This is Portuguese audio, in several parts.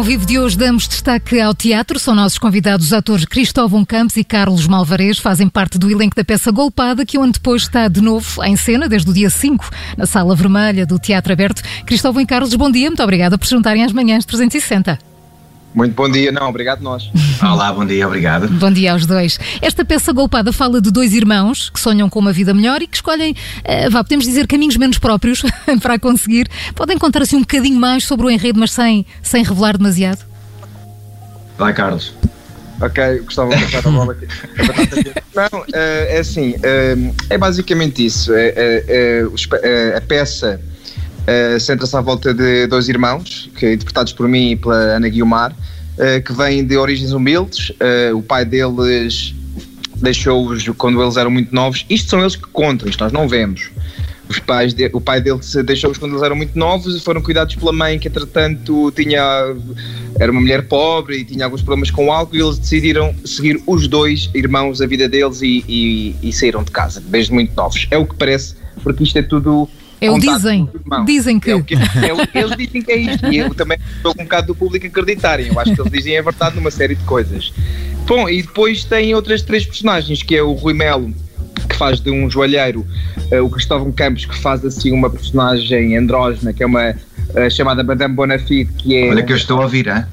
ao vivo de hoje damos destaque ao teatro. São nossos convidados os atores Cristóvão Campos e Carlos Malvarez. Fazem parte do elenco da peça Golpada, que o ano depois está de novo em cena, desde o dia 5, na Sala Vermelha do Teatro Aberto. Cristóvão e Carlos, bom dia. Muito obrigada por juntarem às manhãs 360. Muito bom dia, não, obrigado nós. Olá, bom dia, obrigado. Bom dia aos dois. Esta peça golpada fala de dois irmãos que sonham com uma vida melhor e que escolhem, uh, vá, podemos dizer, caminhos menos próprios para a conseguir. Podem contar assim um bocadinho mais sobre o enredo, mas sem, sem revelar demasiado? Vai, Carlos. Ok, gostava de passar a bola aqui. Não, uh, é assim, uh, é basicamente isso. É, é, é, a peça uh, centra-se à volta de dois irmãos, que interpretados por mim e pela Ana Guiomar, uh, que vêm de origens humildes. Uh, o pai deles deixou-os quando eles eram muito novos. Isto são eles que contam, isto nós não vemos. Os pais de, o pai deles deixou-os quando eles eram muito novos e foram cuidados pela mãe, que entretanto tinha, era uma mulher pobre e tinha alguns problemas com álcool, e eles decidiram seguir os dois irmãos a vida deles e, e, e saíram de casa, desde muito novos. É o que parece, porque isto é tudo é o dizem. Dizem que. É o que é, eles dizem que é isto. E eu também estou com um bocado do público acreditarem. Eu acho que eles dizem a verdade numa série de coisas. Bom, e depois tem outras três personagens, que é o Rui Melo, que faz de um joalheiro, uh, o Cristóvão Campos, que faz assim uma personagem andrógena, que é uma uh, chamada Madame Bonafide, que é. Olha que eu estou a ouvir, hein?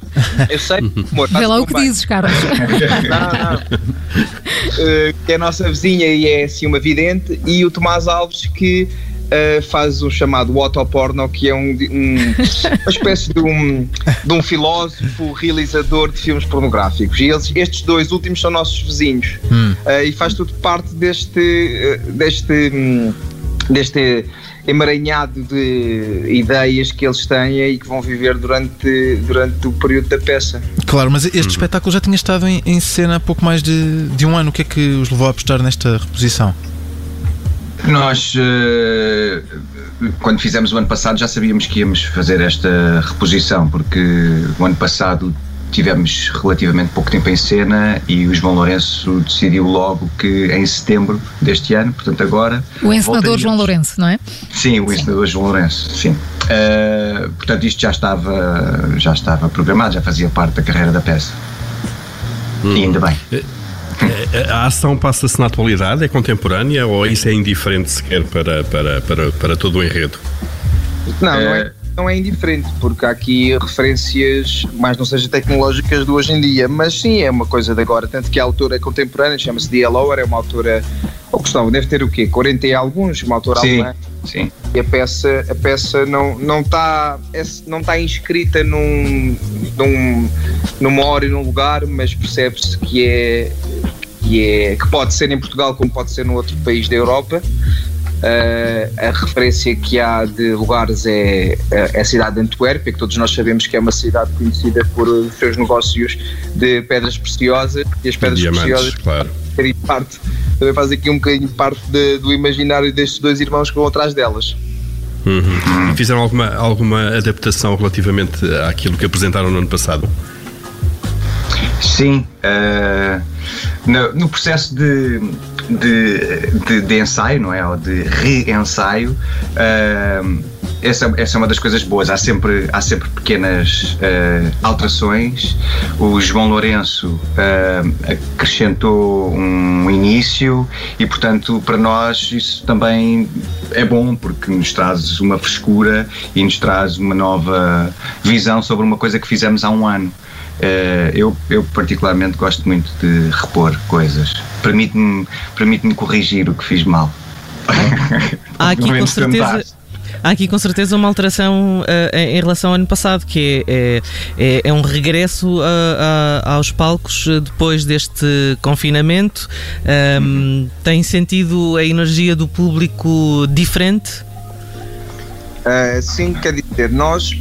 Eu sei, amor. Vê lá o que bem. dizes, Carlos. não, não. Uh, que é a nossa vizinha e é assim uma vidente, e o Tomás Alves, que uh, faz o chamado autoporno, que é um, um, uma espécie de um, de um filósofo realizador de filmes pornográficos. E eles, estes dois últimos são nossos vizinhos. Hum. Uh, e faz tudo parte deste. Uh, deste um, deste emaranhado de ideias que eles têm e que vão viver durante, durante o período da peça. Claro, mas este hum. espetáculo já tinha estado em, em, cena há pouco mais de, de um ano. O que é que os levou a apostar nesta reposição? Nós, eh, quando fizemos o ano passado, já sabíamos que íamos fazer esta reposição, porque o ano passado tivemos relativamente pouco tempo em cena e o João Lourenço decidiu logo que em setembro deste ano, portanto agora. O encenador João Lourenço, não é? Sim, o encenador João Lourenço, sim. Uh, portanto, isto já estava, já estava programado, já fazia parte da carreira da peça. Hum. E ainda bem. Eh, é, a ação passa-se na atualidade, é contemporânea ou isso é indiferente sequer para, para, para, para todo o enredo? Não, não é, não é indiferente, porque há aqui referências, mais não seja tecnológicas de hoje em dia, mas sim, é uma coisa de agora, tanto que a autora é contemporânea, chama-se D.L. Lower, é uma autora, ou Gustavo, deve ter o quê? 40 e alguns, uma autora sim, alemã. Sim. E a peça, a peça não, não, está, é, não está inscrita num, num, numa hora e num lugar, mas percebe-se que é, que é que pode ser em Portugal como pode ser num outro país da Europa. Uh, a referência que há de lugares é, é a cidade de Antuérpia, que todos nós sabemos que é uma cidade conhecida por os seus negócios de pedras preciosas e as pedras Diamantes, preciosas claro. parte, também faz aqui um bocadinho parte de, do imaginário destes dois irmãos que vão atrás delas. Uhum. Fizeram alguma, alguma adaptação relativamente àquilo que apresentaram no ano passado? Sim, uh, no, no, processo de, de, de, de, ensaio, não é? Ou de re-ensaio, uh, essa, essa é uma das coisas boas. Há sempre, há sempre pequenas uh, alterações. O João Lourenço acrescentou um início e, portanto, para nós isso também é bom porque nos traz uma frescura e nos traz uma nova visão sobre uma coisa que fizemos há um ano. Uh, eu, eu, particularmente gosto muito de repor coisas. Permite-me permite corrigir o que fiz mal. Há aqui com certeza. Há aqui com certeza uma alteração uh, em relação ao ano passado, que é, é, é um regresso a, a, aos palcos depois deste confinamento. Um, uhum. Tem sentido a energia do público diferente? Uh, sim, quer dizer, nós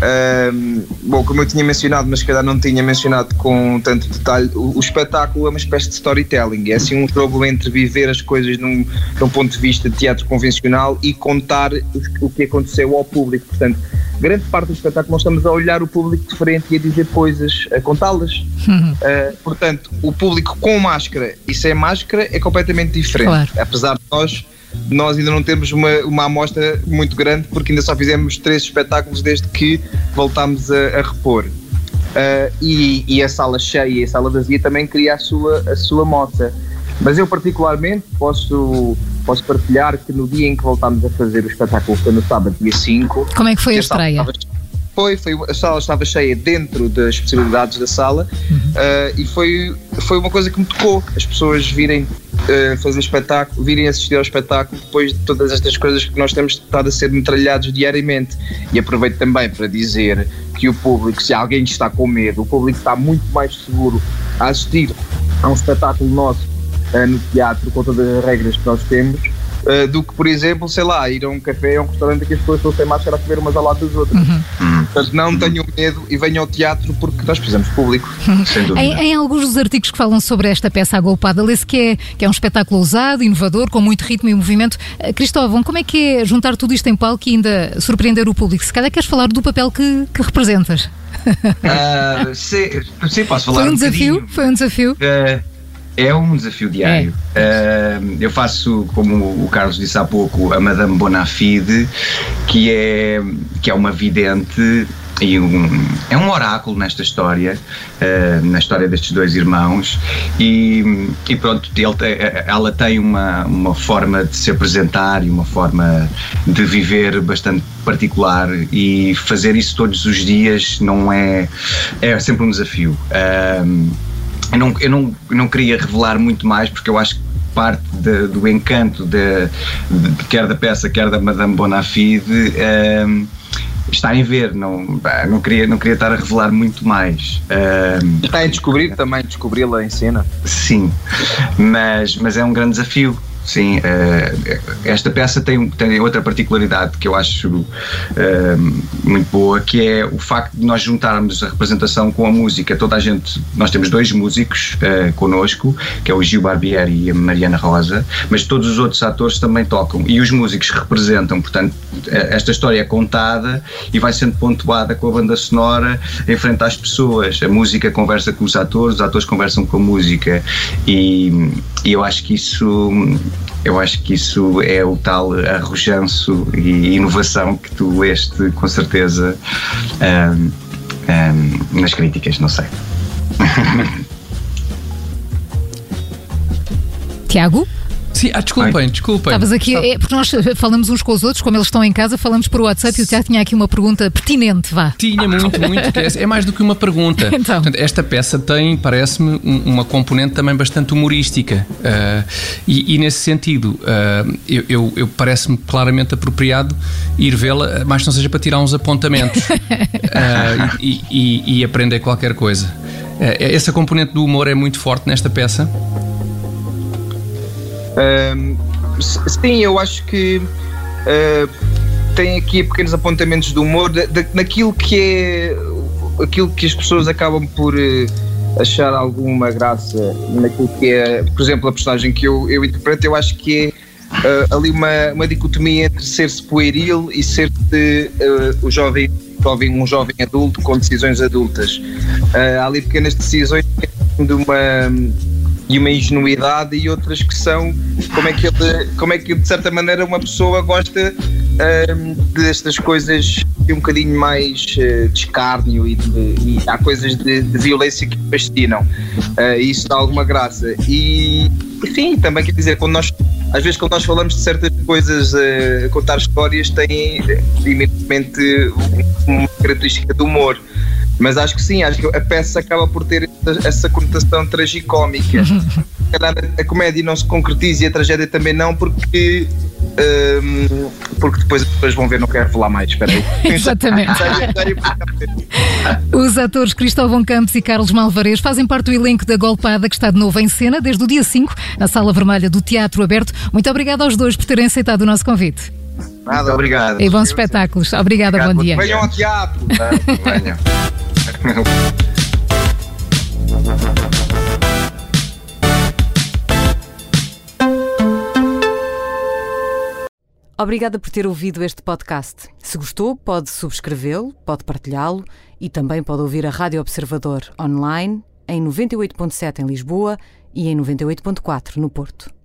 um, bom, como eu tinha mencionado, mas se calhar não tinha mencionado com tanto detalhe, o, o, espetáculo é uma espécie de storytelling, é assim um jogo entre viver as coisas num, num ponto de vista de teatro convencional e contar o, o que aconteceu ao público. Portanto, grande parte do espetáculo nós estamos a olhar o público diferente e a dizer coisas, a contá-las. Uh, portanto, o público com máscara e sem máscara é completamente diferente. Claro. Apesar de nós nós ainda não temos uma, uma amostra muito grande porque ainda só fizemos três espetáculos desde que voltámos a, a repor. Uh, e, e, a sala cheia e a sala vazia também cria a sua, a sua moça. Mas eu particularmente posso, posso partilhar que no dia em que voltámos a fazer o espetáculo, foi no sábado, dia 5. Como é que foi a estreia? Foi, foi, a sala estava cheia dentro das possibilidades da sala uhum. uh, e foi, foi uma coisa que me tocou. As pessoas virem fazer espetáculo, virem assistir ao espetáculo depois de todas estas coisas que nós temos estado a ser metralhados diariamente. E aproveito também para dizer que o público, se alguém está com medo, o público está muito mais seguro a assistir a um espetáculo nosso uh, no teatro com todas as regras que nós temos uh, do que, por exemplo, sei lá, ir a um café ou a um restaurante que as pessoas estão sem máscara a comer umas ao lado das outras. Uhum. uhum. Portanto, não tenham medo e venham ao teatro porque nós precisamos de público. Sem dúvida. Em, em, alguns dos artigos que falam sobre esta peça agolpada, lê-se que é, que é um espetáculo ousado, inovador, com muito ritmo e movimento. Uh, Cristóvão, como é que é juntar tudo isto em palco e ainda surpreender o público? Se calhar queres falar do papel que, que representas. Uh, sim, sim, posso falar Foi um, um desafio? Bocadinho. Foi um desafio? Uh, é um desafio diário. É. Uh, eu faço, como o Carlos disse há pouco, a Madame Bonafide, que é, que é uma vidente e um, é um oráculo nesta história, uh, na história destes dois irmãos, e, e pronto, ele, ela tem uma, uma forma de se apresentar e uma forma de viver bastante particular, e fazer isso todos os dias não é. é sempre um desafio. Uh, eu não, eu não, eu não queria revelar muito mais porque eu acho que parte de, do encanto de, de, quer da peça quer da Madame Bonafide um, ehm, está em ver não, não, queria, não queria estar a revelar muito mais um, ehm, está em descobrir também descobri-la em cena. Sim mas, mas é um grande desafio Sim, uh, esta peça tem, tem outra particularidade que eu acho uh, muito boa, que é o facto de nós juntarmos a representação com a música. Toda a gente, nós temos dois músicos uh, connosco, que é o Gil Barbieri e a Mariana Rosa, mas todos os outros atores também tocam e os músicos representam, portanto, esta história é contada e vai sendo pontuada com a banda sonora em frente às pessoas. A música conversa com os atores, os atores conversam com a música e, e eu acho que isso eu acho que isso é o tal arrojanço e inovação que tu leste com certeza um, um, nas críticas, não sei. Tiago? Sim, ah, desculpem, Ai. desculpem. Estavas aqui, é, porque nós falamos uns com os outros, como eles estão em casa, falamos por WhatsApp e o Tiago tinha aqui uma pergunta pertinente, vá. Tinha muito, muito. É, é mais do que uma pergunta. então. Portanto, esta peça tem, parece-me, uma componente também bastante humorística. Uh, e, e, nesse sentido, uh, eu, eu, eu parece-me claramente apropriado ir vê-la, mas não seja para tirar uns apontamentos uh, e, e, e aprender qualquer coisa. essa componente do humor é muito forte nesta peça. Sim, eu acho que uh, tem aqui pequenos apontamentos de humor de, de, naquilo que é aquilo que as pessoas acabam por uh, achar alguma graça naquilo que é, por exemplo, a personagem que eu, eu interpreto, eu acho que é uh, ali uma, uma dicotomia entre ser-se pueril e ser-se o jovem, jovem, um jovem adulto com decisões adultas. há ali pequenas decisões de uma e uma ingenuidade e outras que são como é que ele, como é que de certa maneira uma pessoa gosta um, destas coisas um bocadinho mais uh, de escárnio e, de, e há coisas de, de, violência que fascinam. Uh, isso dá alguma graça. E enfim, também quer dizer quando nós às vezes quando nós falamos de certas coisas uh, contar histórias tem evidentemente uma característica de humor mas acho que sim, acho que a peça acaba por ter essa conotação tragicómica. calhar a comédia não se concretiza e a tragédia também não, porque um, porque depois as pessoas vão ver, não quero revelar mais, espera aí. Exatamente. Os atores Cristóvão Campos e Carlos Malvarez fazem parte do elenco da Golpada, que está de novo em cena desde o dia 5, na Sala Vermelha do Teatro Aberto. Muito obrigada aos dois por terem aceitado o nosso convite. Nada, obrigado. E bons espetáculos. Obrigada, Obrigado, bom dia. Venham ao teatro. Venham. Obrigada por ter ouvido este podcast. Se gostou, pode subscrevê-lo, pode partilhá-lo e também pode ouvir a Rádio Observador online em 98.7 em Lisboa e em 98.4 no Porto.